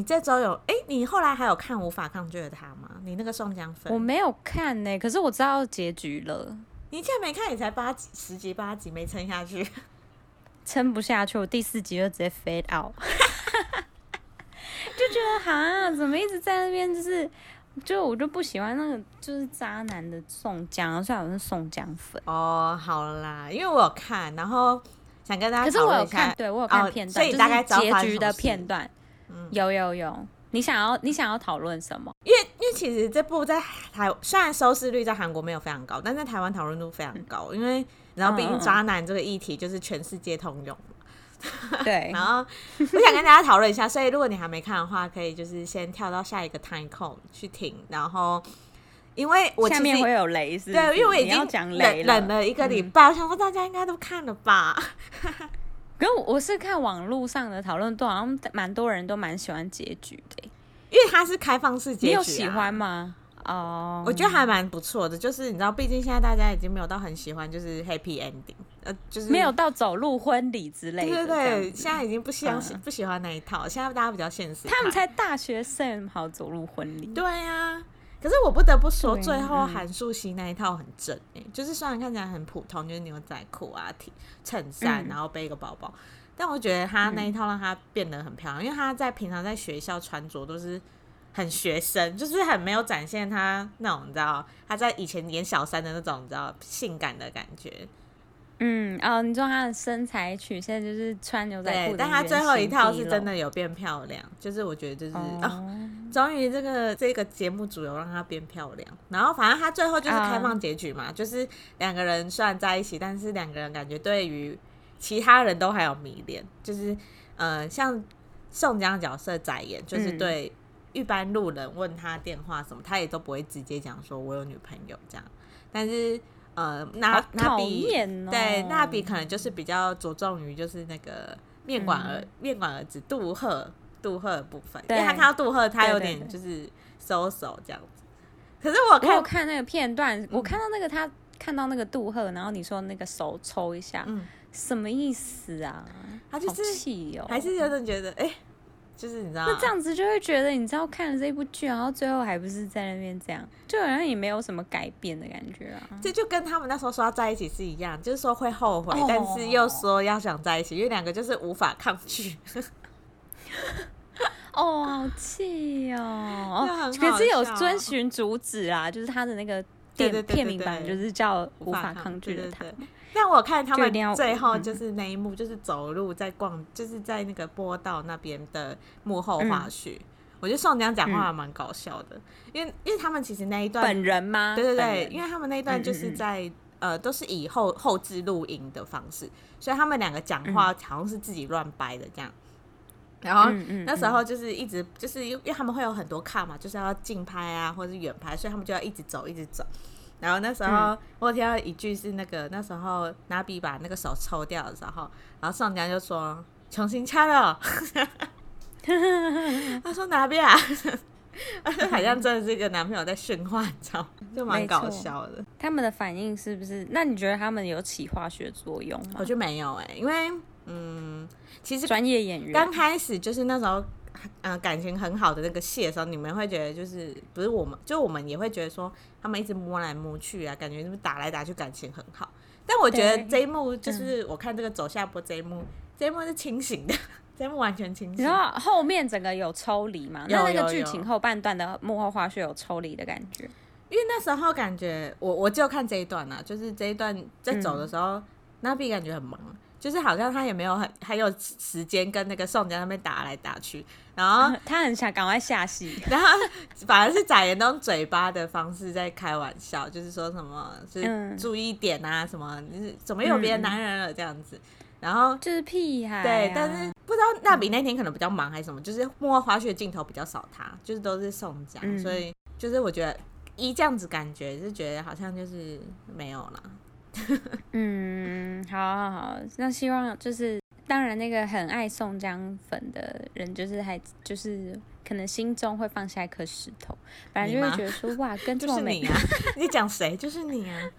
你这周有哎、欸，你后来还有看无法抗拒的他吗？你那个宋江粉我没有看呢、欸，可是我知道结局了。你竟然没看，你才八集十集八集没撑下去，撑不下去，我第四集就直接 fade out，就觉得哈，怎么一直在那边就是。就我就不喜欢那个就是渣男的宋江，虽然我是宋江粉哦。好啦，因为我有看，然后想跟大家。可是我有看，对我有看片段，哦、所以大概结局的片段。嗯，有有有。你想要你想要讨论什么？因为因为其实这部在台虽然收视率在韩国没有非常高，但在台湾讨论度非常高，嗯、因为然后毕竟渣男这个议题就是全世界通用。对，然后我想跟大家讨论一下，所以如果你还没看的话，可以就是先跳到下一个 time code 去听。然后，因为我下面会有雷是，是，对，因为我已经讲雷了，冷了一个礼拜，嗯、我想说大家应该都看了吧。可是我是看网络上的讨论，都好像蛮多人都蛮喜欢结局的，因为它是开放式结局、啊。你有喜欢吗？哦、oh，我觉得还蛮不错的，就是你知道，毕竟现在大家已经没有到很喜欢，就是 happy ending，呃，就是没有到走入婚礼之类的。对对对，现在已经不喜欢、嗯、不喜欢那一套，现在大家比较现实。他们才大学生，好走入婚礼。对呀、啊，可是我不得不说，最后韩素汐那一套很正诶、欸，就是虽然看起来很普通，就是牛仔裤啊、T 衬衫，然后背一个包包、嗯，但我觉得她那一套让她变得很漂亮，嗯、因为她在平常在学校穿着都是。很学生，就是很没有展现她那种，你知道，她在以前演小三的那种，你知道，性感的感觉。嗯，哦，你说他的身材曲线就是穿牛仔裤，对，但他最后一套是真的有变漂亮，就是我觉得就是哦，终于这个这个节目组有让他变漂亮。然后反正他最后就是开放结局嘛，哦、就是两个人虽然在一起，但是两个人感觉对于其他人都还有迷恋，就是呃，像宋江角色在演，就是对。嗯一般路人问他电话什么，他也都不会直接讲说“我有女朋友”这样。但是，呃，那那比对那比可能就是比较着重于就是那个面馆儿、嗯、面馆儿子杜赫杜赫的部分，因为他看到杜赫，他有点就是收手这样子。可是我看我看那个片段，我看到那个他看到那个杜赫，然后你说那个手抽一下，嗯、什么意思啊？他就是气哦，还是有点觉得哎。欸就是你知道，那这样子就会觉得，你知道看了这部剧，然后最后还不是在那边这样，就好像也没有什么改变的感觉啊。这就跟他们那时候说要在一起是一样，就是说会后悔，但是又说要想在一起，因为两个就是无法抗拒。哦，好气哦！哦，可是有遵循主旨啊，就是他的那个电片名版就是叫《无法抗拒的他》。但我看他们最后就是那一幕，就是走路在逛，就是在那个波道那边的幕后花絮。嗯、我觉得宋江讲话还蛮搞笑的，因为因为他们其实那一段本人吗？对对对，因为他们那一段就是在嗯嗯呃都是以后后置录音的方式，所以他们两个讲话好像是自己乱掰的这样。然后那时候就是一直就是因为他们会有很多卡嘛，就是要近拍啊或者是远拍，所以他们就要一直走一直走。然后那时候、嗯、我听到一句是那个那时候拿笔把那个手抽掉的时候，然后宋江就说重新掐了，他说拿比啊，好像真的是一个男朋友在训话，你知道，就蛮搞笑的。他们的反应是不是？那你觉得他们有起化学作用吗？我觉得没有哎、欸，因为嗯，其实专业演员刚开始就是那时候。嗯、呃，感情很好的那个戏的时候，你们会觉得就是不是我们，就我们也会觉得说他们一直摸来摸去啊，感觉就是打来打去，感情很好。但我觉得这一幕就是我看这个走下坡这一幕，嗯、这一幕是清醒的，这一幕完全清醒。然后后面整个有抽离嘛？那那个剧情后半段的幕后花絮有抽离的感觉，因为那时候感觉我我就看这一段啊，就是这一段在走的时候，那、嗯、比感觉很忙。就是好像他也没有很还有时间跟那个宋江那边打来打去，然后他很想赶快下戏，然后反而是载言用嘴巴的方式在开玩笑，就是说什么就是注意点啊，什么就是怎么有别的男人了这样子，然后就是屁孩、啊，对，但是不知道那比那天可能比较忙还是什么，就是幕后花絮镜头比较少他，他就是都是宋江、嗯，所以就是我觉得一这样子感觉是觉得好像就是没有了。嗯，好，好，好，那希望就是，当然那个很爱宋江粉的人，就是还就是可能心中会放下一颗石头，反正就会觉得说哇，跟这么美就是你啊，你讲谁？就是你啊，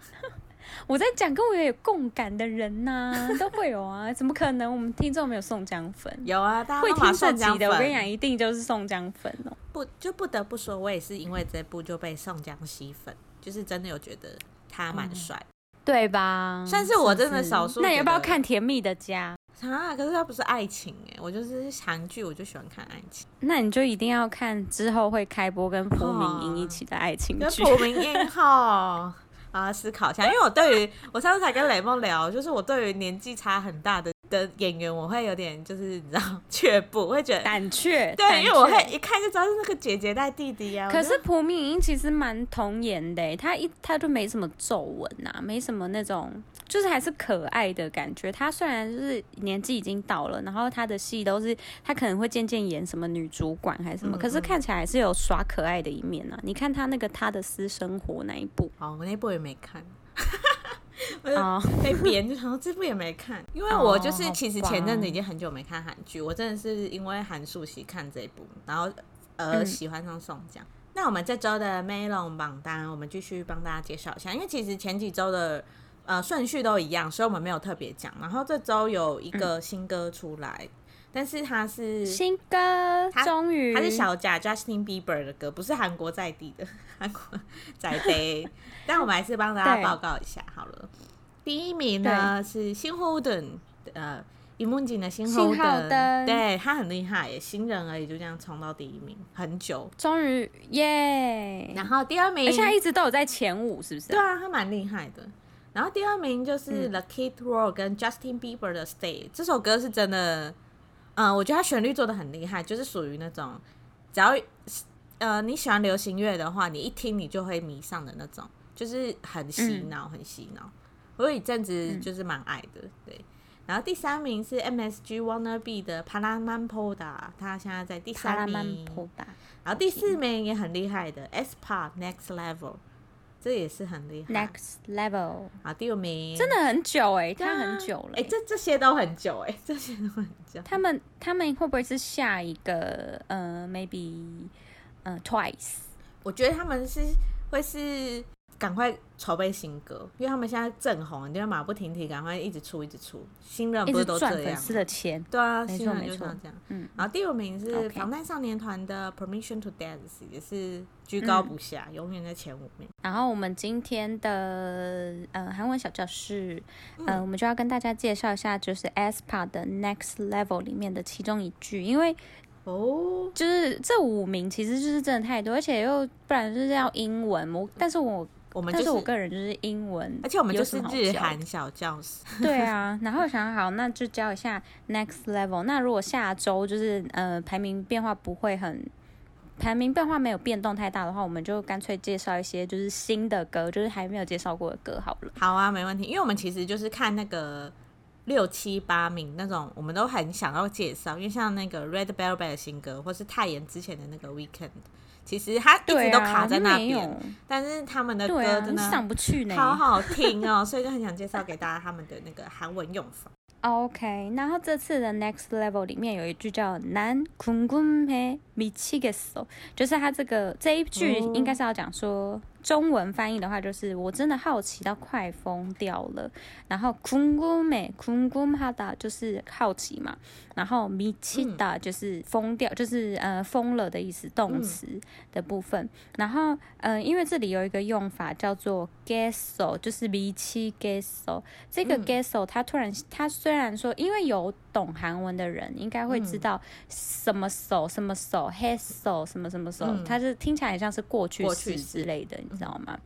我在讲跟我有共感的人呐、啊，都会有啊，怎么可能？我们听众没有宋江粉？有啊，大家会听这集的，我跟你讲，一定就是宋江粉哦。不，就不得不说，我也是因为这部就被宋江吸粉，就是真的有觉得他蛮帅、嗯，对吧？算是我真的少数。那你要不要看《甜蜜的家》啊？可是它不是爱情哎，我就是韩剧，我就喜欢看爱情。那你就一定要看之后会开播跟朴明英一起的爱情剧。朴明英哈。啊，思考一下，因为我对于我上次才跟雷梦聊，就是我对于年纪差很大的的演员，我会有点就是你知道却步，会觉得胆怯。对，因为我会一看就知道是那个姐姐带弟弟啊。可是朴敏英其实蛮童颜的，她一她就没什么皱纹呐，没什么那种。就是还是可爱的感觉。她虽然就是年纪已经到了，然后她的戏都是她可能会渐渐演什么女主管还是什么，嗯嗯，可是看起来还是有耍可爱的一面啊。你看她那个她的私生活那一部，哦，我那部也没看，哦，被编就想说这部也没看，因为我就是其实前阵子已经很久没看韩剧，我真的是因为韩素汐看这一部，然后而喜欢上宋江。嗯、那我们这周的 Melon 榜单，我们继续帮大家介绍一下，因为其实前几周的。呃，顺序都一样，所以我们没有特别讲。然后这周有一个新歌出来，嗯、但是他是新歌，终于他是小贾 Justin Bieber 的歌，不是韩国在地的 韩国在地。但我们还是帮大家报告一下好了。第一名呢是新后盾，呃，尹梦景的新后盾，对他很厉害耶，新人而已就这样冲到第一名，很久，终于耶。然后第二名，而且他一直都有在前五，是不是？对啊，他蛮厉害的。然后第二名就是 The Kid Laroi 跟 Justin Bieber 的 Stay，嗯，这首歌是真的，嗯，我觉得它旋律做的很厉害，就是属于那种，只要呃你喜欢流行乐的话，你一听你就会迷上的那种，就是很洗脑，很洗脑。我有一阵子就是蛮爱的，对。然后第三名是 MSG Wanna Be 的 Palaman Poda，他现在在第三名。然后第四名也很厉害的 aespa Next Level。这也是很厉害。Next level 啊，第五名真的很久哎、欸，他很久了哎、欸，这这些都很久哎、欸，这些都很久。他们他们会不会是下一个？呃，maybe，呃，Twice。我觉得他们是会是。赶快筹备新歌，因为他们现在正红，你就要马不停蹄，赶快一直出，一直出。新人不是都这样？赚粉丝的钱。对啊，新人就是这样。嗯，然后第五名是防弹少年团的 Permission to Dance，也是居高不下，嗯、永远在前五名。然后我们今天的呃韩文小教室，呃，我们就要跟大家介绍一下，就是 aespa 的 Next Level 里面的其中一句，因为哦，就是这五名其实就是真的太多，而且又不然就是要英文，我但是我。我们就是，但是我个人就是英文，而且我们就是日韩小教室。对啊，然后想好，那就教一下 Next Level。那如果下周就是呃排名变化不会很，排名变化没有变动太大的话，我们就干脆介绍一些就是新的歌，就是还没有介绍过的歌好了。好啊，没问题，因为我们其实就是看那个六七八名那种，我们都很想要介绍，因为像那个 Red Velvet 的新歌，或是泰妍之前的那个 Weekend。其实他一直都卡在那边，啊、但是他们的歌真的上不去呢，好好听哦，所以就很想介绍给大家他们的那个韩文用法。OK，然后这次的 Next Level 里面有一句叫“난궁금해미치겠어”，就是他这个这一句应该是要讲说。 中文翻译的话，就是我真的好奇到快疯掉了。然后，kungu me kungu hada 就是好奇嘛。然后，michi da 就是疯掉，就是呃疯了的意思，动词的部分。然后，呃，因为这里有一个用法叫做 gesso，就是 michi gesso。这个 gesso，他突然，他虽然说，因为有懂韩文的人应该会知道什么手什么手 h e s o 什么什么手，他它是听起来像是过去式之类的。你知道吗？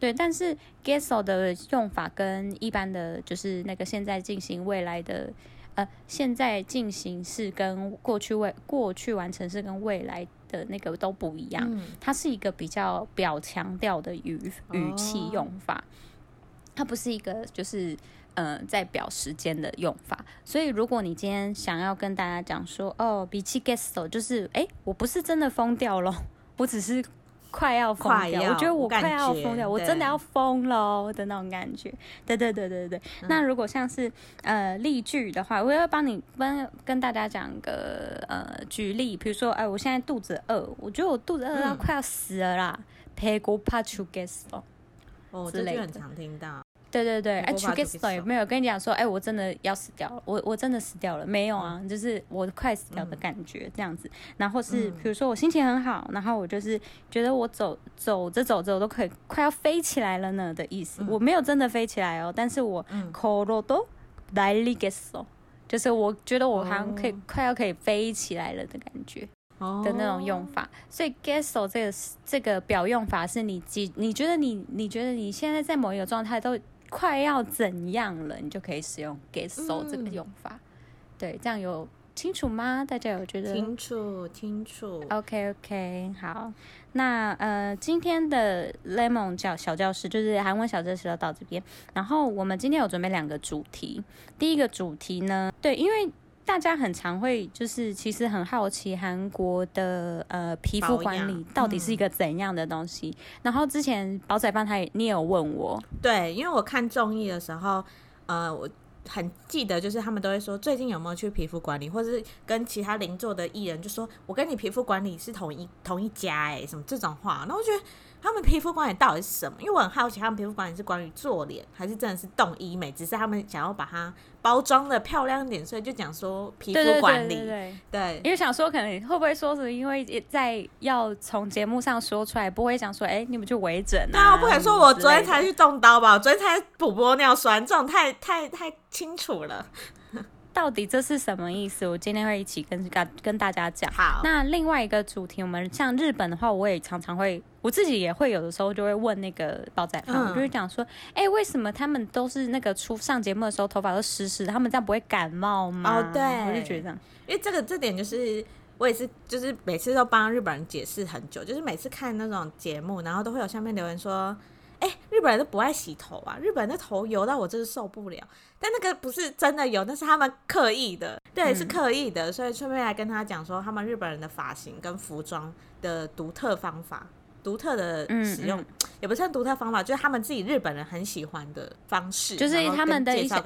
对，但是 gesso 的用法跟一般的就是那个现在进行未来的，呃，现在进行式跟过去未过去完成式跟未来的那个都不一样。嗯、它是一个比较表强调的语语气用法，它不是一个就是呃在表时间的用法。所以如果你今天想要跟大家讲说，哦，比起 gesso 就是，哎，我不是真的疯掉了，我只是。快要疯掉我觉得我快要疯掉我真的要疯了的那种感觉。对对对对对。那如果像是呃例句的话我要帮你帮跟大家讲个呃举例比如说哎我现在肚子饿我觉得我肚子饿到快要死了啦拍 guess 哦哦这句很常听到。对对对，哎，to gis 也没有跟你讲说，哎，我真的要死掉了，我我真的死掉了，没有啊，就是我快死掉的感觉这样子。然后是比如说我心情很好，然后我就是觉得我走走着走着，我都可以快要飞起来了呢的意思。我没有真的飞起来哦，但是我 corodo dal g e so，就是我觉得我好像可以快要可以飞起来了的感觉的那种用法。所以 get so 这个这个表用法是你几？你觉得你你觉得你现在在某一个状态都。快要怎样了，你就可以使用 get so 这个用法。嗯、对，这样有清楚吗？大家有觉得清楚清楚？OK OK，好，那呃今天的 Lemon 教小教室就是韩文小教室到这边，然后我们今天有准备两个主题，第一个主题呢，对，因为。大家很常会就是其实很好奇韩国的呃皮肤管理到底是一个怎样的东西。嗯、然后之前宝仔饭他也你也有问我，对，因为我看综艺的时候，呃，我很记得就是他们都会说最近有没有去皮肤管理，或者是跟其他邻座的艺人就说我跟你皮肤管理是同一同一家哎、欸，什么这种话，那我觉得。他们皮肤管理到底是什么？因为我很好奇，他们皮肤管理是关于做脸，还是真的是动医美？只是他们想要把它包装的漂亮一点，所以就讲说皮肤管理。对，对，因为想说，可能会不会说是因为在要从节目上说出来，不会想说，哎、欸，你们去微整啊？那我不敢说，我昨天才去动刀吧？我昨天才补玻尿酸，这种太太太清楚了。到底这是什么意思？我今天会一起跟跟大家讲。好，那另外一个主题，我们像日本的话，我也常常会，我自己也会有的时候就会问那个煲仔饭，嗯、我就会讲说，哎、欸，为什么他们都是那个出上节目的时候头发都湿湿的，他们这样不会感冒吗？哦，对，我就觉得这样，因为这个这点就是我也是，就是每次都帮日本人解释很久，就是每次看那种节目，然后都会有下面留言说。哎、欸，日本人都不爱洗头啊！日本人的头油到我真是受不了。但那个不是真的油，那是他们刻意的，对，嗯、是刻意的。所以顺便来跟他讲说，他们日本人的发型跟服装的独特方法，独特的使用，嗯嗯、也不算独特方法，就是他们自己日本人很喜欢的方式，就是他们的一些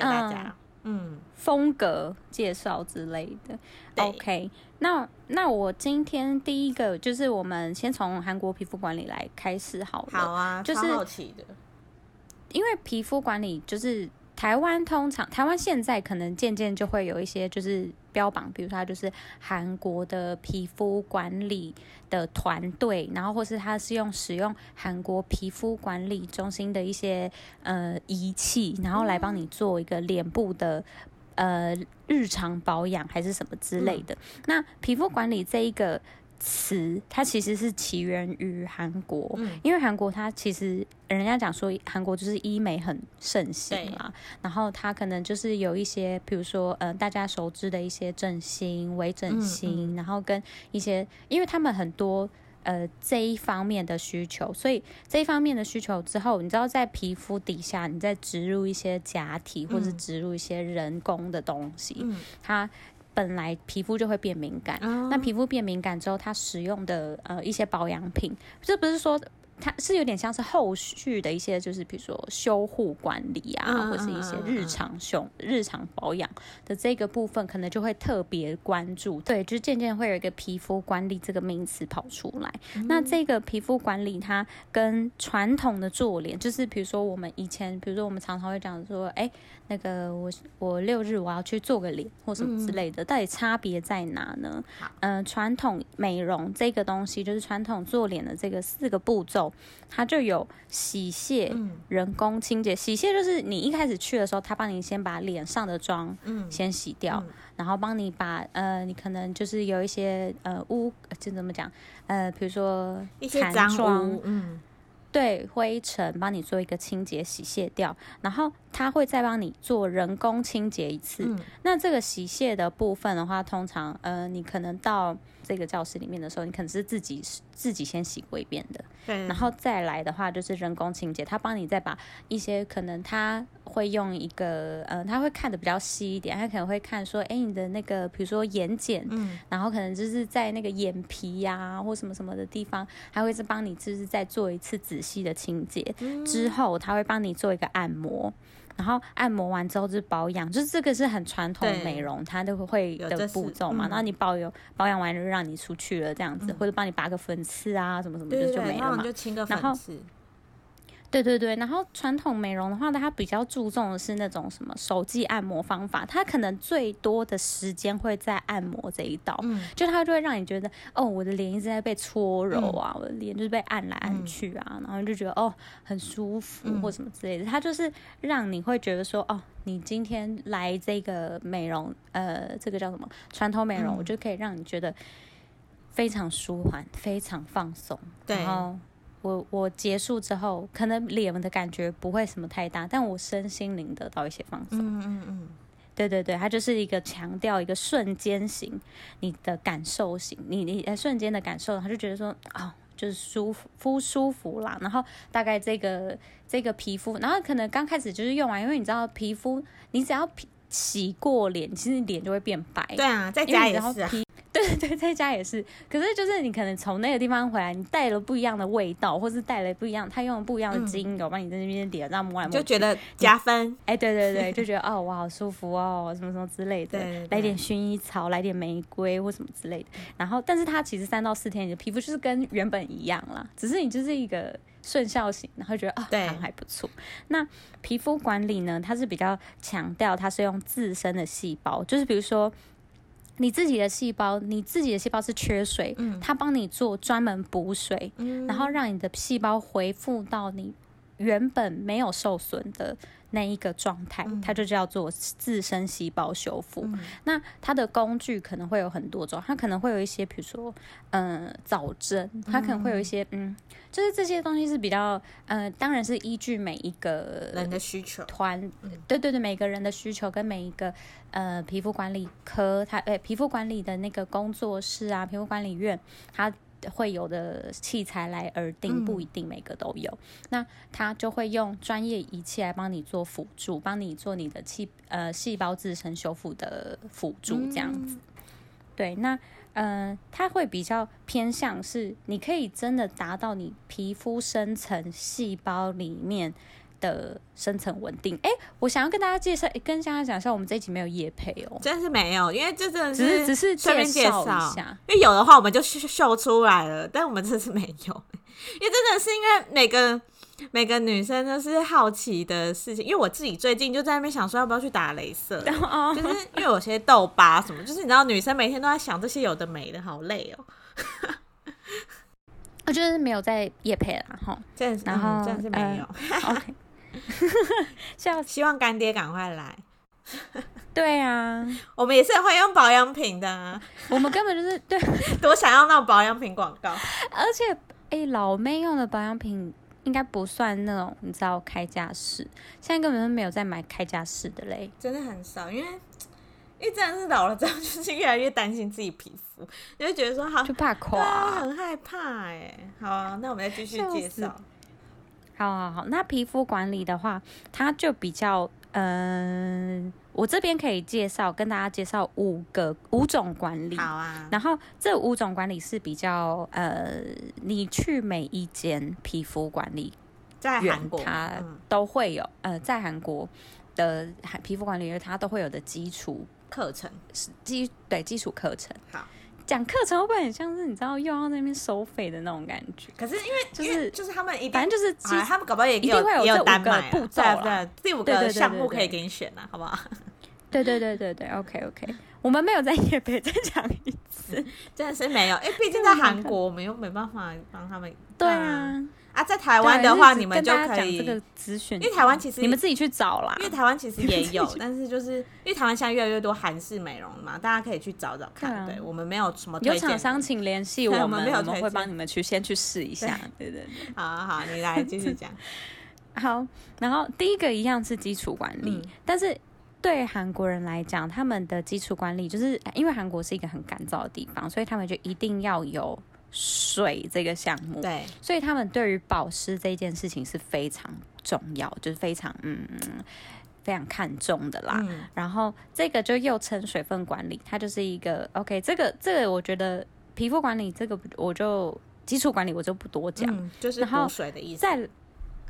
嗯，风格介绍之类的。OK，那那我今天第一个就是我们先从韩国皮肤管理来开始好了。好啊，就是好奇的，因为皮肤管理就是。台湾通常，台湾现在可能渐渐就会有一些就是标榜，比如说它就是韩国的皮肤管理的团队，然后或是它是用使用韩国皮肤管理中心的一些呃仪器，然后来帮你做一个脸部的呃日常保养还是什么之类的。嗯、那皮肤管理这一个。词它其实是起源于韩国，嗯、因为韩国它其实人家讲说韩国就是医美很盛行嘛，然后它可能就是有一些，比如说呃大家熟知的一些整形、微整形，嗯嗯、然后跟一些，因为他们很多呃这一方面的需求，所以这一方面的需求之后，你知道在皮肤底下你再植入一些假体，或者植入一些人工的东西，嗯、它。本来皮肤就会变敏感，那、oh. 皮肤变敏感之后，它使用的呃一些保养品，这不是说。它是有点像是后续的一些，就是比如说修护管理啊，嗯、或者是一些日常修、嗯、日常保养的这个部分，可能就会特别关注。对，就渐渐会有一个皮肤管理这个名词跑出来。嗯、那这个皮肤管理，它跟传统的做脸，就是比如说我们以前，比如说我们常常会讲说，哎、欸，那个我我六日我要去做个脸或什么之类的，嗯、到底差别在哪呢？嗯好，传、呃、统美容这个东西，就是传统做脸的这个四个步骤。它就有洗卸、人工清洁。洗卸就是你一开始去的时候，他帮你先把脸上的妆先洗掉，然后帮你把呃，你可能就是有一些呃污，就怎么讲呃，比如说一些脏污，嗯，对，灰尘帮你做一个清洁洗卸掉，然后他会再帮你做人工清洁一次。那这个洗卸的部分的话，通常呃，你可能到。这个教室里面的时候，你可能是自己自己先洗过一遍的，对，然后再来的话就是人工清洁，他帮你再把一些可能他会用一个呃，他会看的比较细一点，他可能会看说，哎，你的那个比如说眼睑，嗯，然后可能就是在那个眼皮呀、啊、或什么什么的地方，还会是帮你就是再做一次仔细的清洁，嗯、之后他会帮你做一个按摩。然后按摩完之后就是保养，就是这个是很传统美容，它都会的步骤嘛。嗯、然后你保有保养完就让你出去了这样子，嗯、或者帮你拔个粉刺啊什么什么就就没了嘛。然后就清个粉刺。对对对，然后传统美容的话，它比较注重的是那种什么手技按摩方法，它可能最多的时间会在按摩这一道，嗯，就它就会让你觉得，哦，我的脸一直在被搓揉啊，嗯、我的脸就是被按来按去啊，嗯、然后就觉得哦很舒服或什么之类的，它就是让你会觉得说，哦，你今天来这个美容，呃，这个叫什么传统美容，嗯、我就可以让你觉得非常舒缓，非常放松，对，然后。我我结束之后，可能脸的感觉不会什么太大，但我身心灵得到一些放松。嗯嗯嗯，对对对，它就是一个强调一个瞬间型，你的感受型，你你呃瞬间的感受，他就觉得说哦，就是舒服，敷舒服啦。然后大概这个这个皮肤，然后可能刚开始就是用完，因为你知道皮肤，你只要皮洗过脸，其实脸就会变白。对啊，在家也是啊。对对，在家也是。可是就是你可能从那个地方回来，你带了不一样的味道，或是带了不一样，他用了不一样的精油，帮、嗯、你在那边点，这样摸来摸去，就觉得加分。哎，对对对，就觉得哦，我好舒服哦，什么什么之类的。对，对，对，来点薰衣草，来点玫瑰或什么之类的。然后，但是它其实三到四天，你的皮肤就是跟原本一样啦，只是你就是一个顺效型，然后觉得啊，对、哦，还不错。那皮肤管理呢，它是比较强调它是用自身的细胞，就是比如说。你自己的细胞，你自己的细胞是缺水，嗯，它帮你做专门补水，嗯，然后让你的细胞恢复到你原本没有受损的那一个状态，嗯，它就叫做自身细胞修复，嗯。那它的工具可能会有很多种，它可能会有一些，比如说，嗯，呃，早针，它可能会有一些，嗯。就是这些东西是比较，呃，当然是依据每一个人的需求，团，对对对，每个人的需求跟每一个呃皮肤管理科，它诶皮肤管理的那个工作室啊，皮肤管理院，它会有的器材来而定，不一定每个都有。嗯、那他就会用专业仪器来帮你做辅助，帮你做你的细呃细胞自身修复的辅助这样子。嗯、对，那。嗯、呃，它会比较偏向是，你可以真的达到你皮肤深层细胞里面的深层稳定。哎，我想要跟大家介绍，跟大家讲一下，我们这一集没有夜配哦，真的是没有，因为这真的是只是只是介绍一下，因为有的话我们就秀出来了，但我们这是没有，因为真的是因为每个。每个女生都是好奇的事情，因为我自己最近就在那边想说要不要去打镭射，就是因为有些痘疤什么，就是你知道女生每天都在想这些有的没的，好累哦。我觉得没有在夜配了哈，然后真的是没有。呃、OK，希望干爹赶快来。对啊，我们也是会用保养品的、啊，我们根本就是对。多想要那种保养品广告，而且哎、欸，老妹用的保养品。应该不算那种，你知道开架式，现在根本就没有在买开架式的嘞，真的很少，因为因为真的是老了之后，就是越来越担心自己皮肤，就会觉得说好就怕垮，很害怕哎。好啊，那我们再继续介绍。好好好，那皮肤管理的话，它就比较嗯。呃我这边可以介绍，跟大家介绍五个五种管理。好啊。然后这五种管理是比较呃，你去每一间皮肤管理在韩国，它都会有、嗯、呃，在韩国的皮肤管理院，它都会有的基础课程，基对基础课程。好。讲课程会不会很像是你知道又要那边收费的那种感觉？可是因为就是就是他们一定反正就是他们搞不好也一定会有这五个步骤，对第五个项目可以给你选啊，好不好？对对对对对，OK OK，我们没有在夜北，再讲一次，真的是没有，哎，毕竟在韩国，我们又没办法帮他们。对啊。啊，在台湾的话，你们就可以这个资讯，因为台湾其实你们自己去找啦。因为台湾其实 也有，但是 就是因为台湾现在越来越多韩式美容嘛，大家可以去找找看。对，我们没有什么。有厂商请联系 我们，我们会帮你们去先去试一下。对对对，好好，你来继续讲。好，然后第一个一样是基础管理，但是对韩国人来讲，他们的基础管理就是因为韩国是一个很干燥的地方，所以他们就一定要有。水这个项目，对，所以他们对于保湿这件事情是非常重要，就是非常嗯非常看重的啦。嗯、然后这个就又称水分管理，它就是一个 OK。这个这个我觉得皮肤管理这个我就基础管理我就不多讲，嗯、就是补水的意思，再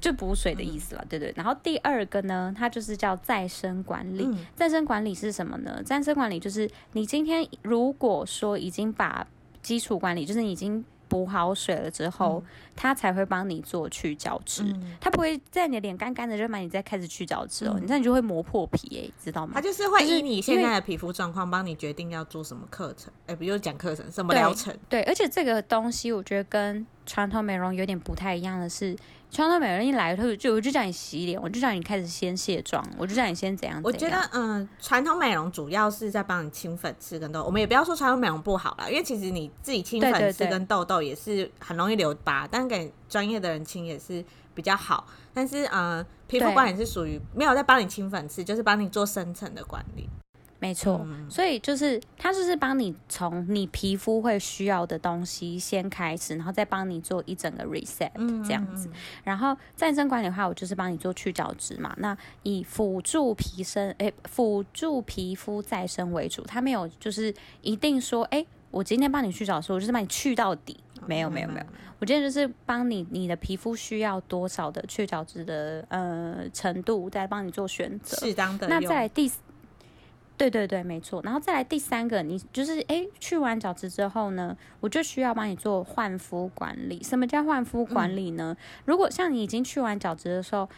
就补水的意思了，嗯、对对。然后第二个呢，它就是叫再生管理。嗯、再生管理是什么呢？再生管理就是你今天如果说已经把基础管理就是你已经补好水了之后，嗯、它才会帮你做去角质。嗯、它不会在你的脸干干的就把你再开始去角质哦，嗯、你这样你就会磨破皮诶、欸，知道吗？它就是会依你现在的皮肤状况帮你决定要做什么课程，哎，比如讲课程什么疗程。对，而且这个东西我觉得跟传统美容有点不太一样的是。传统美容一来，他就我就叫你洗脸，我就叫你开始先卸妆，我就叫你先怎样怎样。我觉得，嗯，传统美容主要是在帮你清粉刺跟痘，我们也不要说传统美容不好啦，因为其实你自己清粉刺跟痘痘也是很容易留疤，但给专业的人清也是比较好。但是，嗯，皮肤管理是属于没有在帮你清粉刺，就是帮你做深层的管理。没错，嗯、所以就是它就是帮你从你皮肤会需要的东西先开始，然后再帮你做一整个 reset 这样子。嗯嗯嗯，然后再生管理的话，我就是帮你做去角质嘛。那以辅助皮生诶，辅助皮肤再生为主，它没有就是一定说，哎，我今天帮你去角质，我就是帮你去到底。没有没有没有，我今天就是帮你你的皮肤需要多少的去角质的呃程度，再帮你做选择，适当的。那在第对对对，没错。然后再来第三个，你就是哎，去完角质之后呢，我就需要帮你做焕肤管理。什么叫焕肤管理呢？嗯、如果像你已经去完角质的时候，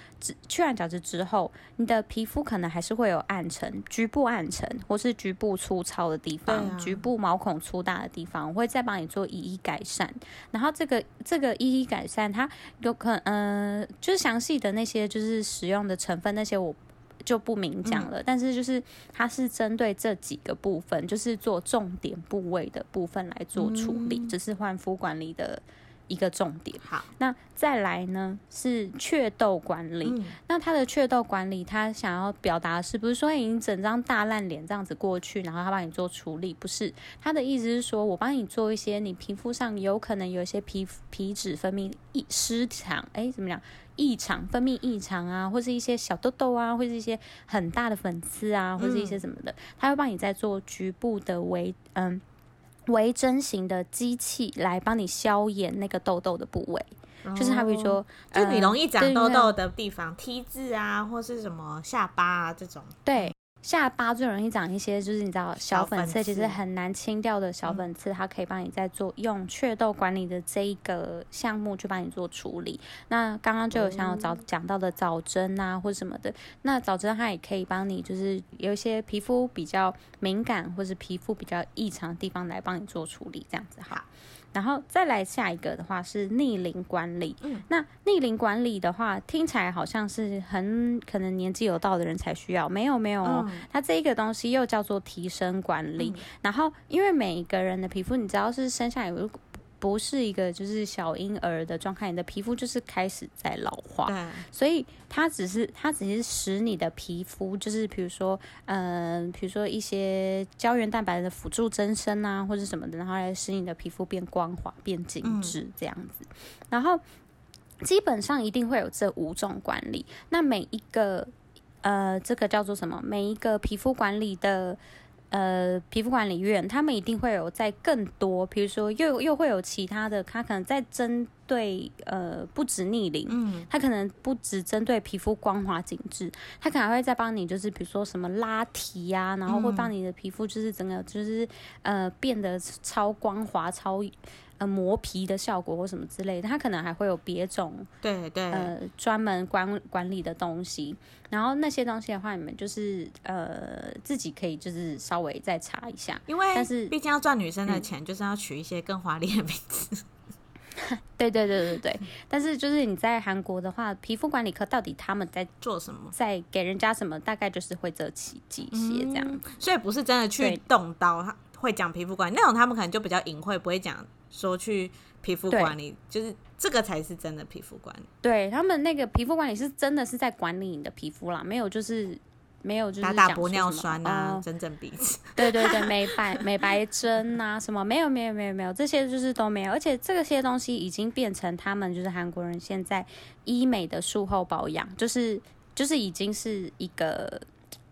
去完角质之后，你的皮肤可能还是会有暗沉、局部暗沉，或是局部粗糙的地方，啊、局部毛孔粗大的地方，我会再帮你做一一改善。然后这个这个一一改善，它有可能，呃，就是详细的那些就是使用的成分那些我。就不明讲了，嗯、但是就是它是针对这几个部分，就是做重点部位的部分来做处理，这、嗯、是换肤管理的一个重点。好，那再来呢是雀痘管理。嗯、那它的雀痘管理，它想要表达的是不是说已经整张大烂脸这样子过去，然后他帮你做处理？不是，他的意思是说我帮你做一些你皮肤上有可能有一些皮皮脂分泌异失常，哎，怎么讲？异常分泌异常啊，或是一些小痘痘啊，或是一些很大的粉刺啊，或是一些什么的，他、嗯、会帮你再做局部的维嗯微针型的机器来帮你消炎那个痘痘的部位，哦、就是它比如说，就你容易长痘痘的地方，T 字啊，或是什么下巴啊这种，对。下巴最容易长一些，就是你知道小粉刺，其实很难清掉的小粉刺，它可以帮你再做用雀痘管理的这一个项目去帮你做处理。那刚刚就有想要早讲到的早针啊，或什么的，那早针它也可以帮你，就是有一些皮肤比较敏感或是皮肤比较异常的地方来帮你做处理，这样子哈。然后再来下一个的话是逆龄管理。嗯，那逆龄管理的话，听起来好像是很可能年纪有到的人才需要。没有没有哦，嗯、它这一个东西又叫做提升管理。嗯、然后因为每一个人的皮肤，你知道是生下来有。不是一个就是小婴儿的状态，你的皮肤就是开始在老化，所以它只是它只是使你的皮肤就是比如说嗯、呃，比如说一些胶原蛋白的辅助增生啊，或者什么的，然后来使你的皮肤变光滑、变紧致这样子。嗯、然后基本上一定会有这五种管理，那每一个呃，这个叫做什么？每一个皮肤管理的。呃，皮肤管理院他们一定会有在更多，比如说又又会有其他的，他可能在针对呃不止逆龄，嗯，他可能不止针对皮肤光滑紧致，他可能会再帮你，就是比如说什么拉提呀、啊，然后会帮你的皮肤就是整个就是呃变得超光滑、超。呃，磨皮的效果或什么之类的，它可能还会有别种对对呃专门管管理的东西。然后那些东西的话，你们就是呃自己可以就是稍微再查一下，因为但是毕竟要赚女生的钱，就是要取一些更华丽的名字。嗯、对对对对对，但是就是你在韩国的话，皮肤管理科到底他们在做什么，在给人家什么，大概就是会这几几些这样、嗯，所以不是真的去动刀，他会讲皮肤管理那种，他们可能就比较隐晦，不会讲。说去皮肤管理，就是这个才是真的皮肤管理。对，他们那个皮肤管理是真的是在管理你的皮肤啦，没有就是没有就是打打玻尿酸啊，整整鼻子。对对对，美白美白针啊什么没有没有没有没有这些就是都没有，而且这些东西已经变成他们就是韩国人现在医美的术后保养，就是就是已经是一个。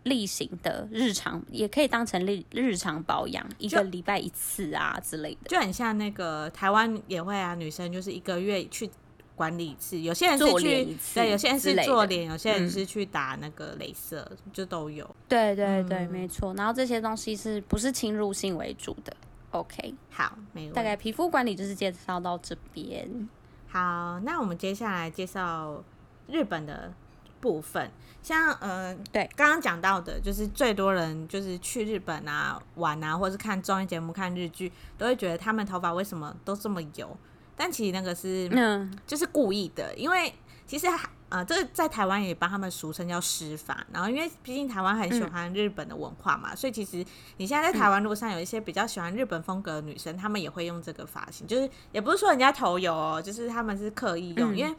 例行的日常也可以当成日日常保养，一个礼拜一次啊之类的，就很像那个台湾也会啊，女生就是一个月去管理一次，有些人是去对，有些人是做脸，有些人是去打那个镭射，嗯、就都有。对对对，嗯、没错。然后这些东西是不是侵入性为主的？OK，好，没问题。大概皮肤管理就是介绍到这边。好，那我们接下来介绍日本的部分。像呃，对，刚刚讲到的，就是最多人就是去日本啊玩啊，或是看综艺节目、看日剧，都会觉得他们头发为什么都这么油？但其实那个是，嗯，就是故意的，因为其实呃，这个在台湾也帮他们俗称叫湿发。然后，因为毕竟台湾很喜欢日本的文化嘛，嗯、所以其实你现在在台湾路上有一些比较喜欢日本风格的女生，她们也会用这个发型，就是也不是说人家头油哦，就是他们是刻意用，嗯、因为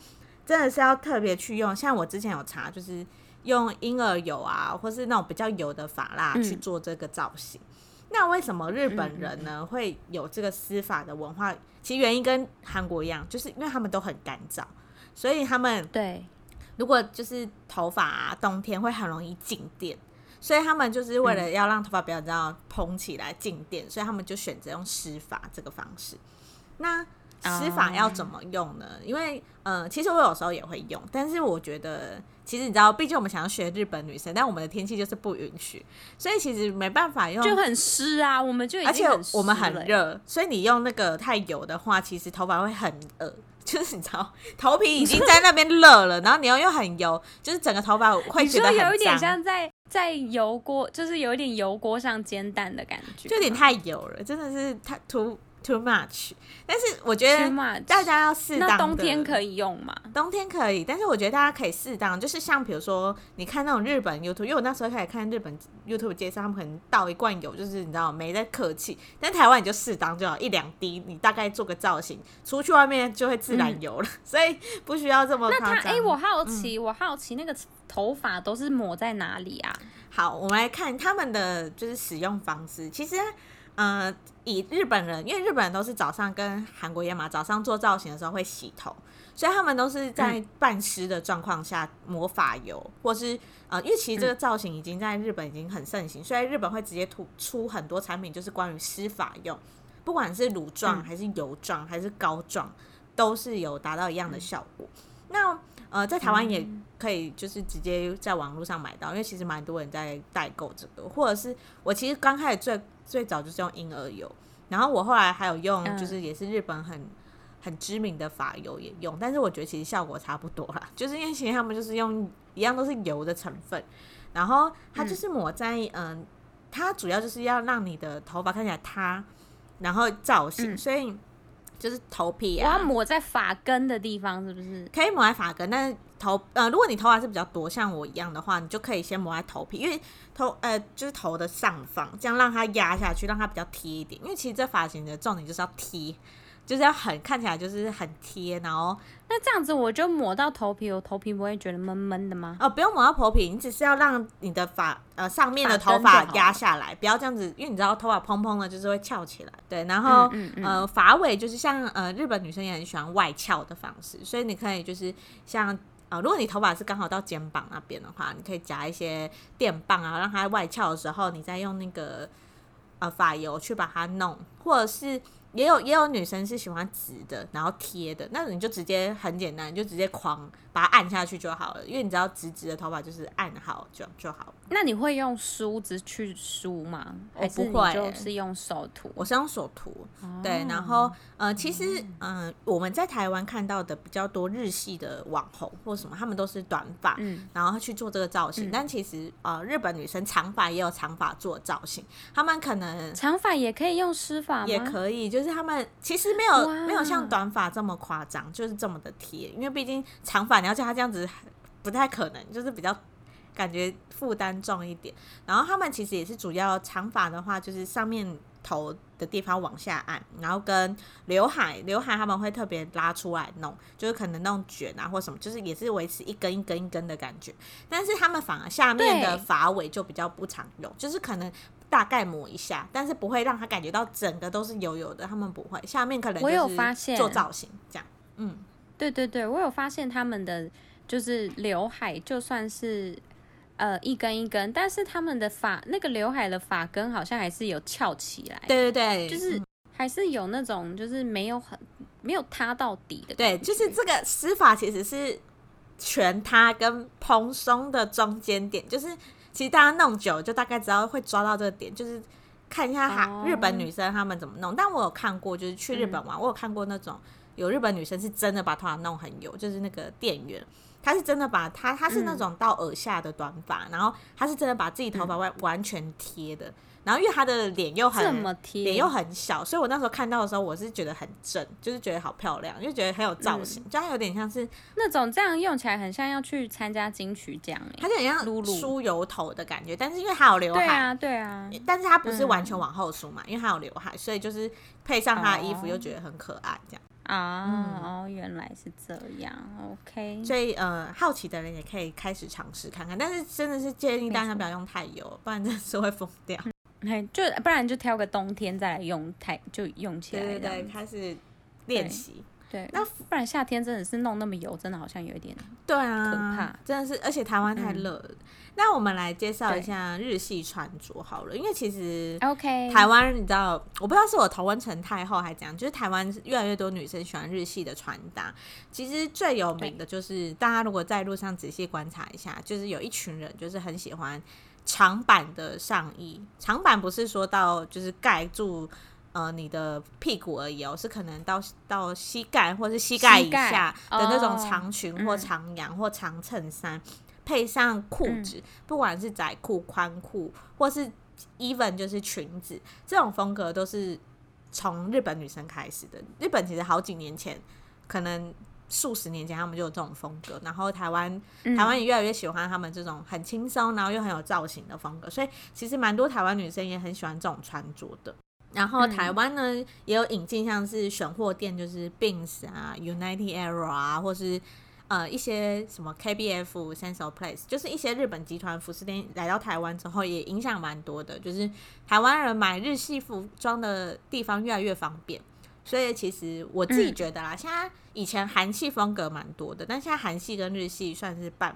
真的是要特别去用。像我之前有查，就是。用婴儿油啊，或是那种比较油的发蜡去做这个造型。嗯、那为什么日本人呢会有这个湿法的文化？其实原因跟韩国一样，就是因为他们都很干燥，所以他们对如果就是头发啊，冬天会很容易静电，所以他们就是为了要让头发不要这样蓬起来静电，所以他们就选择用湿发这个方式。那湿法要怎么用呢？因为嗯、呃，其实我有时候也会用，但是我觉得。其实你知道，毕竟我们想要学日本女生，但我们的天气就是不允许，所以其实没办法用，就很湿啊。我们就而且我们很热，所以你用那个太油的话，其实头发会很呃，就是你知道，头皮已经在那边热了，然后你又又很油，就是整个头发会觉得很，有一点像在在油锅，就是有一点油锅上煎蛋的感觉，就有点太油了，真的是太突。Too much，但是我觉得大家要适当。那冬天可以用吗？冬天可以，但是我觉得大家可以适当，就是像比如说，你看那种日本 YouTube，因为我那时候开始看日本 YouTube 介绍，他们可能倒一罐油，就是你知道没在客气。但台湾你就适当就好，一两滴，你大概做个造型，出去外面就会自然油了，嗯、所以不需要这么夸张。那他哎、欸，我好奇，嗯、我好奇那个头发都是抹在哪里啊？好，我们来看他们的就是使用方式，其实。嗯，以日本人，因为日本人都是早上跟韩国一样嘛，早上做造型的时候会洗头，所以他们都是在半湿的状况下抹发油，嗯、或是呃，因为其实这个造型已经在日本已经很盛行，所以日本会直接突出很多产品，就是关于湿发用，不管是乳状还是油状还是膏状，都是有达到一样的效果。嗯、那呃，在台湾也可以，就是直接在网络上买到，因为其实蛮多人在代购这个，或者是我其实刚开始最最早就是用婴儿油，然后我后来还有用，就是也是日本很很知名的发油也用，但是我觉得其实效果差不多啦，就是因为其实他们就是用一样都是油的成分，然后它就是抹在嗯、呃，它主要就是要让你的头发看起来塌，然后造型，所以。就是头皮啊，我要抹在发根的地方，是不是？可以抹在发根，但是头呃，如果你头发是比较多，像我一样的话，你就可以先抹在头皮，因为头呃就是头的上方，这样让它压下去，让它比较贴一点。因为其实这发型的重点就是要贴。就是要很看起来就是很贴，然后那这样子我就抹到头皮，我头皮不会觉得闷闷的吗？哦，不用抹到头皮，你只是要让你的发呃上面的头发压下来，不要这样子，因为你知道头发蓬蓬的，就是会翘起来。对，然后、嗯嗯嗯、呃发尾就是像呃日本女生也很喜欢外翘的方式，所以你可以就是像呃如果你头发是刚好到肩膀那边的话，你可以夹一些电棒啊，让它外翘的时候，你再用那个呃发油去把它弄，或者是。也有也有女生是喜欢直的，然后贴的，那你就直接很简单，就直接狂把它按下去就好了，因为你只要直直的头发就是按好就就好。那你会用梳子去梳吗？我不会，就是用手涂。我是用手涂，哦、对。然后呃，其实嗯、呃，我们在台湾看到的比较多日系的网红或什么，他们都是短发，嗯、然后去做这个造型。嗯、但其实呃，日本女生长发也有长发做造型，他们可能长发也可以用湿发吗？也可以，就是他们其实没有没有像短发这么夸张，就是这么的贴，因为毕竟长发你要叫他这样子不太可能，就是比较。感觉负担重一点，然后他们其实也是主要长发的话，就是上面头的地方往下按，然后跟刘海，刘海他们会特别拉出来弄，就是可能弄卷啊或什么，就是也是维持一根一根一根的感觉。但是他们反而下面的发尾就比较不常用，就是可能大概抹一下，但是不会让他感觉到整个都是油油的，他们不会，下面可能我有发现做造型这样。嗯，对对对，我有发现他们的就是刘海就算是。呃，一根一根，但是他们的发那个刘海的发根好像还是有翘起来，对对对，就是还是有那种就是没有很没有塌到底的，对，就是这个湿发其实是全塌跟蓬松的中间点，就是其实大家弄久就大概知道会抓到这个点，就是看一下哈日本女生她们怎么弄。但我有看过，就是去日本玩，我有看过那种有日本女生是真的把头发弄很油，就是那个店员。她是真的把她她是那种到耳下的短发，嗯、然后她是真的把自己头发完完全贴的，然后因为她的脸又很脸又很小，所以我那时候看到的时候，我是觉得很正，就是觉得好漂亮，就觉得很有造型，嗯、就她有点像是那种这样用起来很像要去参加金曲奖，她就很像梳油头的感觉，但是因为她有刘海，对啊对啊，但是她不是完全往后梳嘛，嗯、因为她有刘海，所以就是配上她的衣服又觉得很可爱，这样。啊，嗯、哦，原来是这样，OK。所以呃，好奇的人也可以开始尝试看看，但是真的是建议大家不要用太油，不然真的是会疯掉。嗯，就不然就挑个冬天再来用太就用起来，对对对，开始练习。对，那不然夏天真的是弄那么油，真的好像有一点对啊，可怕，真的是，而且台湾太热了。嗯、那我们来介绍一下日系穿着好了，因为其实 OK，台湾你知道，我不知道是我头温成太后还是怎样，就是台湾越来越多女生喜欢日系的穿搭。其实最有名的就是大家如果在路上仔细观察一下，就是有一群人就是很喜欢长版的上衣，长版不是说到就是盖住。呃，你的屁股而已哦，是可能到到膝盖或是膝盖以下的那种长裙或长洋或长衬衫，配上裤子，嗯、不管是窄裤、宽裤，或是 even 就是裙子，这种风格都是从日本女生开始的。日本其实好几年前，可能数十年前，他们就有这种风格，然后台湾台湾也越来越喜欢他们这种很轻松，然后又很有造型的风格，所以其实蛮多台湾女生也很喜欢这种穿着的。然后台湾呢、嗯、也有引进，像是选货店，就是 Beams 啊、United Era 啊，或是呃一些什么 KBF、Sense of Place，就是一些日本集团服饰店来到台湾之后，也影响蛮多的。就是台湾人买日系服装的地方越来越方便，所以其实我自己觉得啦，嗯、现在以前韩系风格蛮多的，但现在韩系跟日系算是半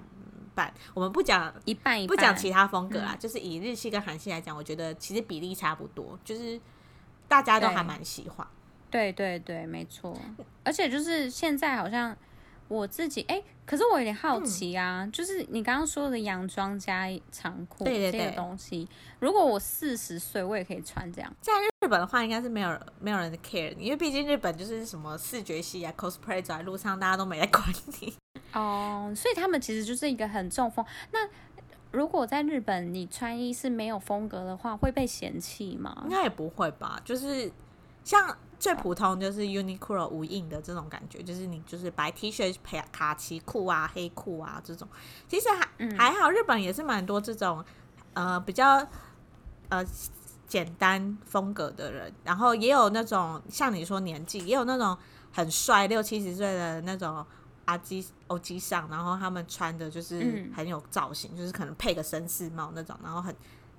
半。我们不讲一半一半，不讲其他风格啦，嗯、就是以日系跟韩系来讲，我觉得其实比例差不多，就是。大家都还蛮喜欢，对对对，没错。而且就是现在好像我自己哎、欸，可是我有点好奇啊，嗯、就是你刚刚说的洋装加长裤这个东西，如果我四十岁，我也可以穿这样。在日本的话，应该是没有没有人 care 你，因为毕竟日本就是什么视觉系啊，cosplay 走在路上，大家都没在管你。哦，所以他们其实就是一个很中风。那如果在日本你穿衣是没有风格的话，会被嫌弃吗？应该也不会吧。就是像最普通就是 Uniqlo 无印的这种感觉，就是你就是白 T 恤配卡其裤啊、黑裤啊这种，其实还、嗯、还好。日本也是蛮多这种呃比较呃简单风格的人，然后也有那种像你说年纪，也有那种很帅六七十岁的那种。阿基欧基上，然后他们穿的就是很有造型，嗯、就是可能配个绅士帽那种，然后很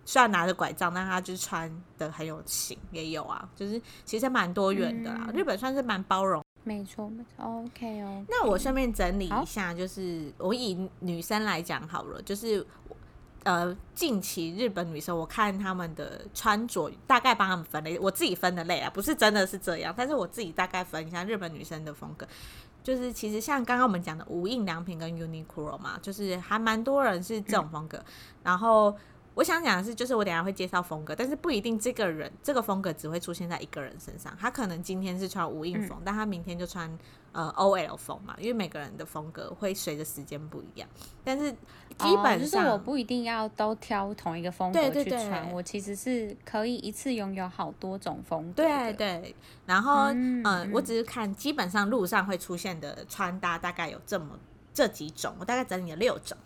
虽然拿着拐杖，但他就是穿的很有型，也有啊，就是其实蛮多元的啦。嗯、日本算是蛮包容，没错没错。OK 哦，那我顺便整理一下，就是我以女生来讲好了，就是呃近期日本女生，我看他们的穿着大概帮他们分类，我自己分的类啊，不是真的是这样，但是我自己大概分一下日本女生的风格。就是其实像刚刚我们讲的无印良品跟 Uniqlo 嘛，就是还蛮多人是这种风格。嗯、然后我想讲的是，就是我等下会介绍风格，但是不一定这个人这个风格只会出现在一个人身上。他可能今天是穿无印风，嗯、但他明天就穿呃 OL 风嘛，因为每个人的风格会随着时间不一样。但是基本上、哦、就是我不一定要都挑同一个风格去穿，我其实是可以一次拥有好多种风格。对对，然后嗯、呃，我只是看基本上路上会出现的穿搭大概有这么这几种，我大概整理了六种。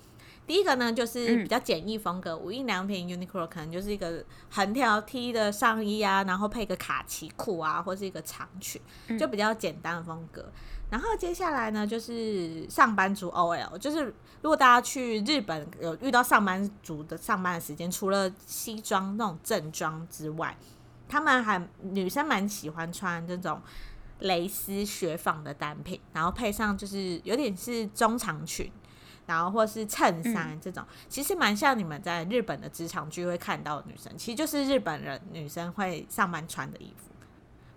第一个呢，就是比较简易风格，无印良品 Uniqlo 可能就是一个横条 T 的上衣啊，然后配个卡其裤啊，或是一个长裙，就比较简单的风格。然后接下来呢，就是上班族 OL，就是如果大家去日本有遇到上班族的上班的时间，除了西装那种正装之外，他们还女生蛮喜欢穿这种蕾丝雪纺的单品，然后配上就是有点是中长裙，然后或是衬衫这种，嗯、其实蛮像你们在日本的职场剧会看到的女生，其实就是日本人女生会上班穿的衣服。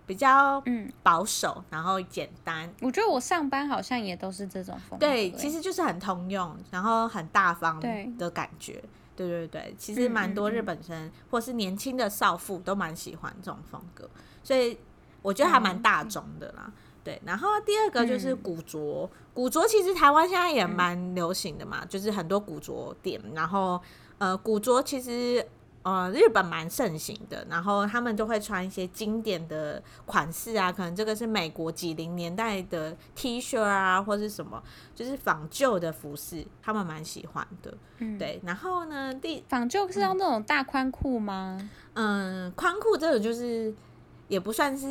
比较嗯保守，嗯、然后简单。我觉得我上班好像也都是这种风格。对，其实就是很通用，然后很大方的感觉。对对对，其实蛮多日本生、嗯嗯嗯、或是年轻的少妇都蛮喜欢这种风格，所以我觉得还蛮大众的啦。嗯、对，然后第二个就是古着，嗯、古着其实台湾现在也蛮流行的嘛，嗯、就是很多古着店，然后呃，古着其实。呃，日本蛮盛行的，然后他们就会穿一些经典的款式啊，可能这个是美国几零年代的 T 恤啊，或是什么，就是仿旧的服饰，他们蛮喜欢的。嗯，对。然后呢，第仿旧是要那种大宽裤吗？嗯，宽裤这种就是也不算是，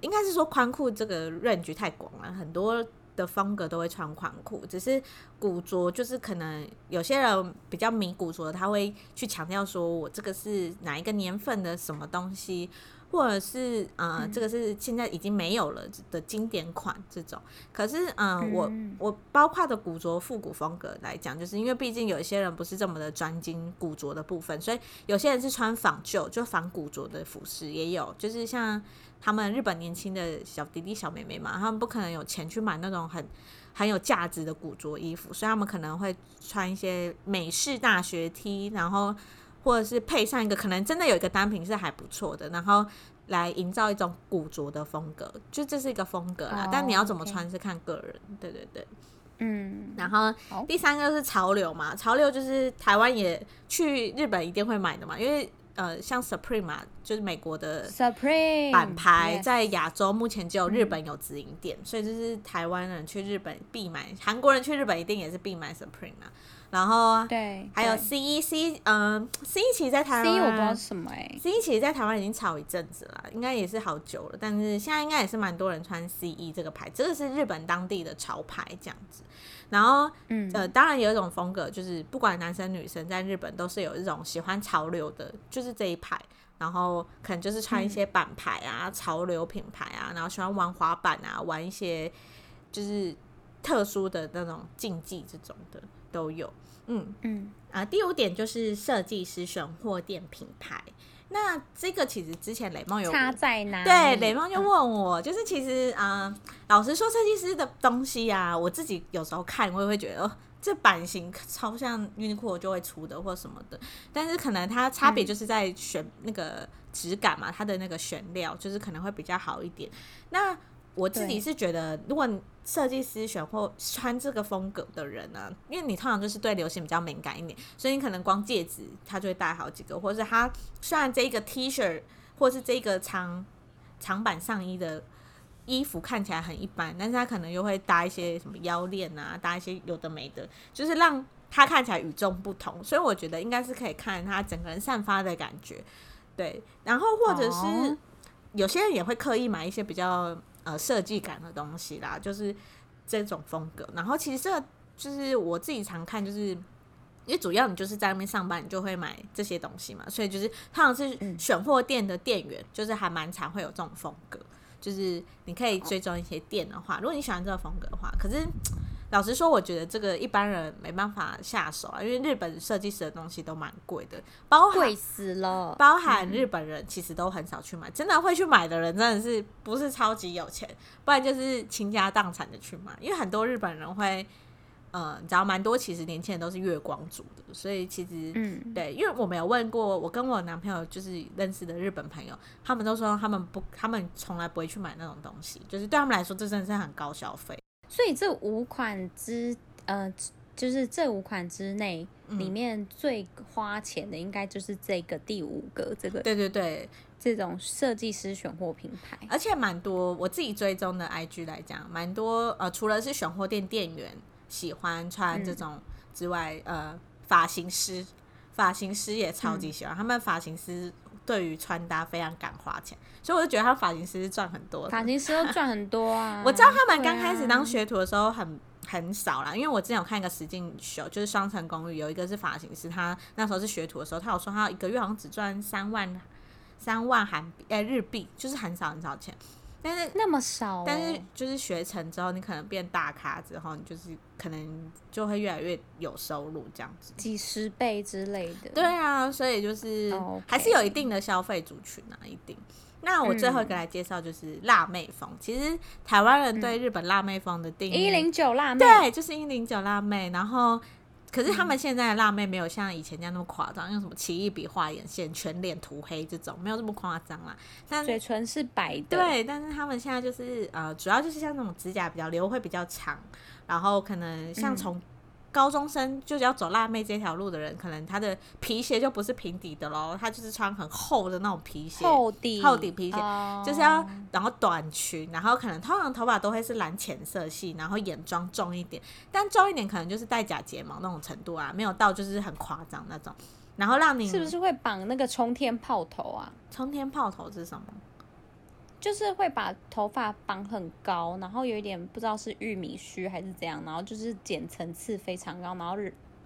应该是说宽裤这个 range 太广了，很多。的风格都会穿宽裤，只是古着就是可能有些人比较迷古着，他会去强调说我这个是哪一个年份的什么东西，或者是呃、嗯、这个是现在已经没有了的经典款这种。可是、呃、嗯，我我包括的古着复古风格来讲，就是因为毕竟有一些人不是这么的专精古着的部分，所以有些人是穿仿旧就仿古着的服饰也有，就是像。他们日本年轻的小弟弟小妹妹嘛，他们不可能有钱去买那种很很有价值的古着衣服，所以他们可能会穿一些美式大学 T，然后或者是配上一个可能真的有一个单品是还不错的，然后来营造一种古着的风格，就这是一个风格啦。Oh, 但你要怎么穿是看个人.对对对，嗯。然后第三个是潮流嘛，潮流就是台湾也去日本一定会买的嘛，因为。呃，像 Supreme 嘛，就是美国的版牌，在亚洲目前只有日本有直营店，嗯，所以就是台湾人去日本必买，韩国人去日本一定也是必买 Supreme 嘛。然后对，还有 C E C，嗯，C E 其实在台湾，C E 我不知道什么哎，C E 其实在台湾已经炒一阵子了，应该也是好久了，但是现在应该也是蛮多人穿 C E 这个牌，这个是日本当地的潮牌这样子。然后，嗯，呃，当然有一种风格，就是不管男生女生在日本都是有一种喜欢潮流的，就是这一派。然后可能就是穿一些板牌啊、嗯、潮流品牌啊，然后喜欢玩滑板啊，玩一些就是特殊的那种竞技这种的都有。嗯嗯啊，第五点就是设计师选货店品牌。那这个其实之前雷梦有差在哪里？对，雷梦就问我，嗯、就是其实啊、呃，老实说，设计师的东西啊，我自己有时候看，我也会觉得哦，这版型超像 Uniqlo 就会出的或什么的，但是可能它差别就是在选那个质感嘛，它的那个选料就是可能会比较好一点。那我自己是觉得，如果设计师选或穿这个风格的人呢、啊，因为你通常就是对流行比较敏感一点，所以你可能光戒指他就会戴好几个，或者是他虽然这个 T 恤或是这个长长版上衣的衣服看起来很一般，但是他可能又会搭一些什么腰链啊，搭一些有的没的，就是让他看起来与众不同。所以我觉得应该是可以看他整个人散发的感觉，对。然后或者是有些人也会刻意买一些比较。呃，设计感的东西啦，就是这种风格。然后其实这个就是我自己常看，就是因为主要你就是在那边上班，你就会买这些东西嘛。所以就是通常是选货店的店员，就是还蛮常会有这种风格。就是你可以追踪一些店的话，如果你喜欢这个风格的话，可是。老实说，我觉得这个一般人没办法下手啊，因为日本设计师的东西都蛮贵的，包含贵死了，包含日本人其实都很少去买，真的会去买的人真的是不是超级有钱，不然就是倾家荡产的去买，因为很多日本人会，嗯，你知道蛮多其实年轻人都是月光族的，所以其实，嗯，对，因为我没有问过，我跟我男朋友就是认识的日本朋友，他们都说他们不，他们从来不会去买那种东西，就是对他们来说，这真的是很高消费。所以这五款之呃，就是这五款之内，里面最花钱的应该就是这个第五个这个。对对对，这种设计师选货品牌，而且蛮多我自己追踪的 IG 来讲，蛮多呃，除了是选货店店员喜欢穿这种之外，嗯、呃，发型师发型师也超级喜欢，嗯、他们发型师。对于穿搭非常敢花钱，所以我就觉得他发型师赚很多。发型师都赚很多啊！我知道他们刚开始当学徒的时候很很少啦，因为我之前有看一个实境秀，就是《双层公寓》，有一个是发型师，他那时候是学徒的时候，他有说他一个月好像只赚三万三万韩币，哎，日币，就是很少很少钱。但是那么少、哦，但是就是学成之后，你可能变大咖之后，你就是可能就会越来越有收入这样子，几十倍之类的。对啊，所以就是还是有一定的消费族群啊，一定。那我最后一个来介绍就是辣妹风。嗯、其实台湾人对日本辣妹风的定义，一零九辣妹，对，就是一零九辣妹。然后可是他们现在的辣妹没有像以前那样那么夸张，用什么奇异笔画眼线、全脸涂黑这种，没有这么夸张啦。但嘴唇是白的，对，但是他们现在就是呃，主要就是像那种指甲比较留会比较长，然后可能像从。嗯高中生就是要走辣妹这条路的人，可能他的皮鞋就不是平底的喽，他就是穿很厚的那种皮鞋，厚底厚底皮鞋，哦、就是要然后短裙，然后可能通常头发都会是蓝浅色系，然后眼妆重一点，但重一点可能就是戴假睫毛那种程度啊，没有到就是很夸张那种，然后让你是不是会绑那个冲天炮头啊？冲天炮头是什么？就是会把头发绑很高，然后有一点不知道是玉米须还是怎样，然后就是剪层次非常高，然后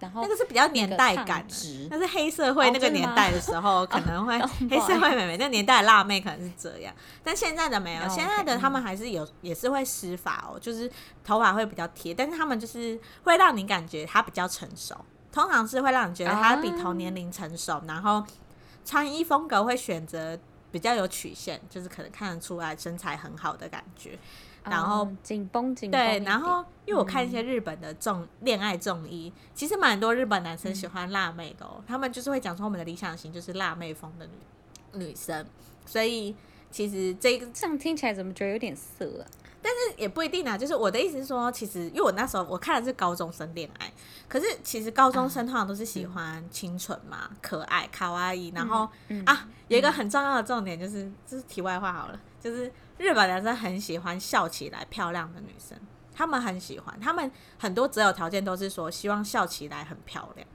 然后那个是比较年代感的，那是黑社会那个年代的时候 可能会黑社会 妹妹那年代的辣妹可能是这样，但现在的没有，现在的他们还是有也是会施法哦，就是头发会比较贴，但是他们就是会让你感觉他比较成熟，通常是会让你觉得他比同年龄成熟，然后穿衣风格会选择。比较有曲线，就是可能看得出来身材很好的感觉，然后紧绷紧绷。对，然后因为我看一些日本的重恋爱重衣，其实蛮多日本男生喜欢辣妹的哦，他们就是会讲说我们的理想型就是辣妹风的女女生，所以其实这个这样听起来怎么觉得有点色啊？但是也不一定啊，就是我的意思是说，其实因为我那时候我看的是高中生恋爱，可是其实高中生通常都是喜欢清纯嘛、嗯、可爱、卡哇伊，然后、啊，有一个很重要的重点就是，这是题外话好了，就是日本男生很喜欢笑起来漂亮的女生，他们很喜欢，他们很多择偶条件都是说希望笑起来很漂亮，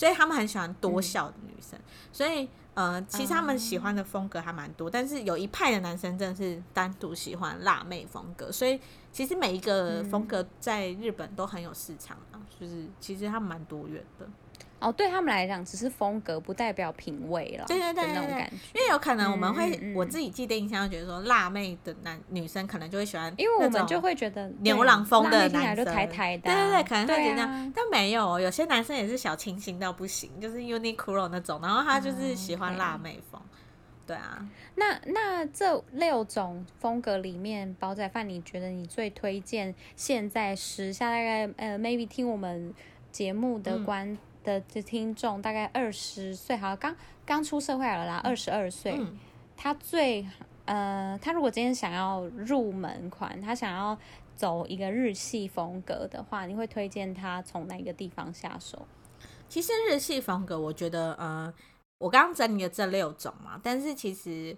所以他们很喜欢多笑的女生，嗯、所以。呃，其实他们喜欢的风格还蛮多，但是有一派的男生真的是单独喜欢辣妹风格，所以其实每一个风格在日本都很有市场啊，就是其实他们蛮多元的。哦，对他们来讲，只是风格，不代表品味了。对对对，对，对，对，因为有可能我们会，我自己既定印象觉得说，辣妹的男女生可能就会喜欢，因为我们就会觉得牛郎风的男生，台台的，对对对，可能会觉得这样，啊、但没有，有些男生也是小清新到不行，就是 Uniqlo 那种，然后他就是喜欢辣妹风。嗯、对啊，那那这六种风格里面，煲仔饭，你觉得你最推荐现在时下大概呃，maybe 听我们节目的观。嗯的的听众大概二十岁，好像刚刚出社会了啦，二十二岁。他最呃，他如果今天想要入门款，他想要走一个日系风格的话，你会推荐他从哪个地方下手？其实日系风格，我觉得呃，我刚刚整理了这六种嘛，但是其实。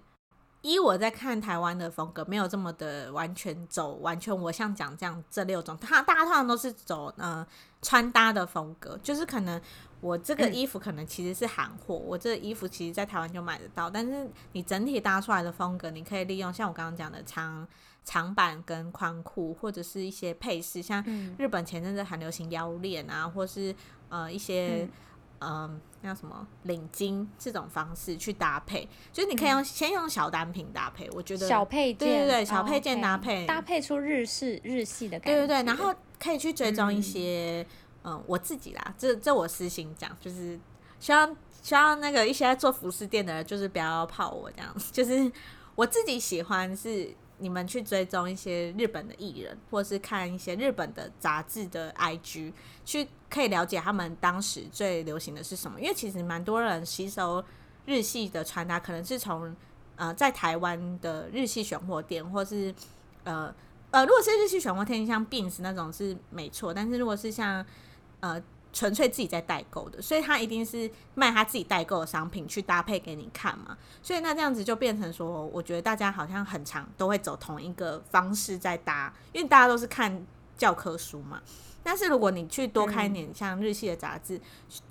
依我在看台湾的风格，没有这么的完全走完全，我像讲这样这六种，他大家通常都是走呃穿搭的风格，就是可能我这个衣服可能其实是韩货，嗯、我这个衣服其实在台湾就买得到，但是你整体搭出来的风格，你可以利用像我刚刚讲的长长版跟宽裤，或者是一些配饰，像日本前阵子很流行腰链啊，或是呃一些。嗯。嗯，那什么领巾这种方式去搭配，就是你可以用、嗯、先用小单品搭配，我觉得小配件，对对对，小配件搭配、哦 okay、搭配出日式日系的感觉，对对对，然后可以去追踪一些，嗯，嗯，我自己啦，这这我私心讲，就是希望希望那个一些做服饰店的人，就是不要泡我这样子，就是我自己喜欢是。你们去追踪一些日本的艺人，或是看一些日本的杂志的 IG，去可以了解他们当时最流行的是什么。因为其实蛮多人吸收日系的穿搭，可能是从呃在台湾的日系选货店，或是呃呃，如果是日系选货店，像 Beams 那种是没错。但是如果是像呃。纯粹自己在代购的，所以他一定是卖他自己代购的商品去搭配给你看嘛。所以那这样子就变成说，我觉得大家好像很常都会走同一个方式在搭，因为大家都是看教科书嘛。但是如果你去多看一点像日系的杂志，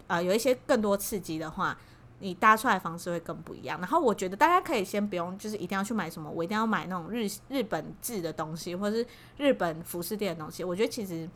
呃，有一些更多刺激的话，你搭出来的方式会更不一样。然后我觉得大家可以先不用，就是一定要去买什么，我一定要买那种日日本制的东西，或是日本服饰店的东西。我觉得其实。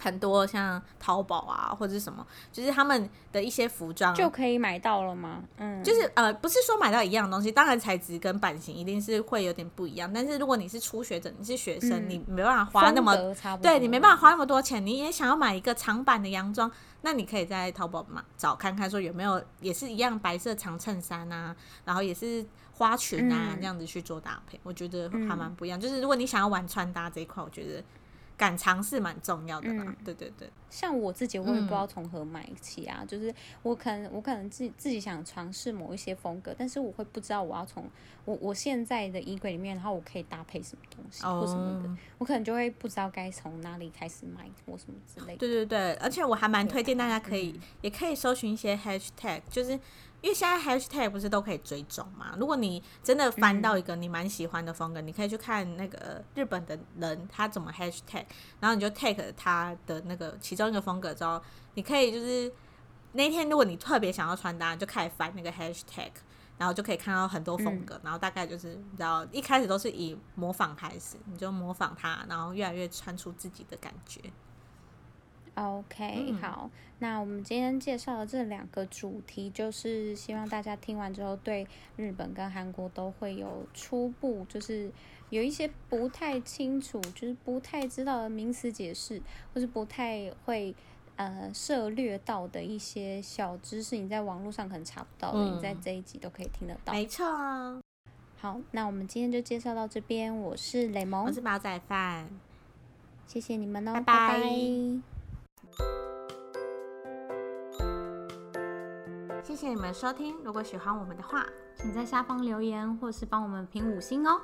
很多像淘宝啊，或者是什么，就是他们的一些服装就可以买到了吗？嗯，就是呃，不是说买到一样的东西，当然材质跟版型一定是会有点不一样。但是如果你是初学者，你是学生，嗯、你没办法花那么，对你没办法花那么多钱，你也想要买一个长版的洋装，那你可以在淘宝嘛找看看，说有没有也是一样白色长衬衫啊，然后也是花裙啊，这样子去做搭配，嗯、我觉得还蛮不一样。就是如果你想要玩穿搭这一块，我觉得。敢尝试蛮重要的啦。嗯、对对对。像我自己，我也不知道从何买起啊。嗯、就是我可能，我可能自己自己想尝试某一些风格，但是我会不知道我要从我我现在的衣柜里面，然后我可以搭配什么东西或什么的，哦、我可能就会不知道该从哪里开始买或什么之类的。对对对，而且我还蛮推荐大家可以，嗯、也可以搜寻一些 hashtag，就是。因为现在 hashtag 不是都可以追踪嘛？如果你真的翻到一个你蛮喜欢的风格，嗯、你可以去看那个日本的人他怎么 hashtag，然后你就 take 他的那个其中一个风格之后，你可以就是那天如果你特别想要穿搭，就开始翻那个 hashtag，然后就可以看到很多风格，嗯、然后大概就是你知道一开始都是以模仿开始，你就模仿它，然后越来越穿出自己的感觉。OK，好，那我们今天介绍的这两个主题，就是希望大家听完之后，对日本跟韩国都会有初步，就是有一些不太清楚，就是不太知道的名词解释，或是不太会呃涉略到的一些小知识，你在网络上可能查不到的，嗯、你在这一集都可以听得到。没错啊。好，那我们今天就介绍到这边。我是雷蒙，我是煲仔饭，谢谢你们哦，拜拜。拜拜。谢谢你们收听，如果喜欢我们的话，请在下方留言，或是帮我们评五星哦。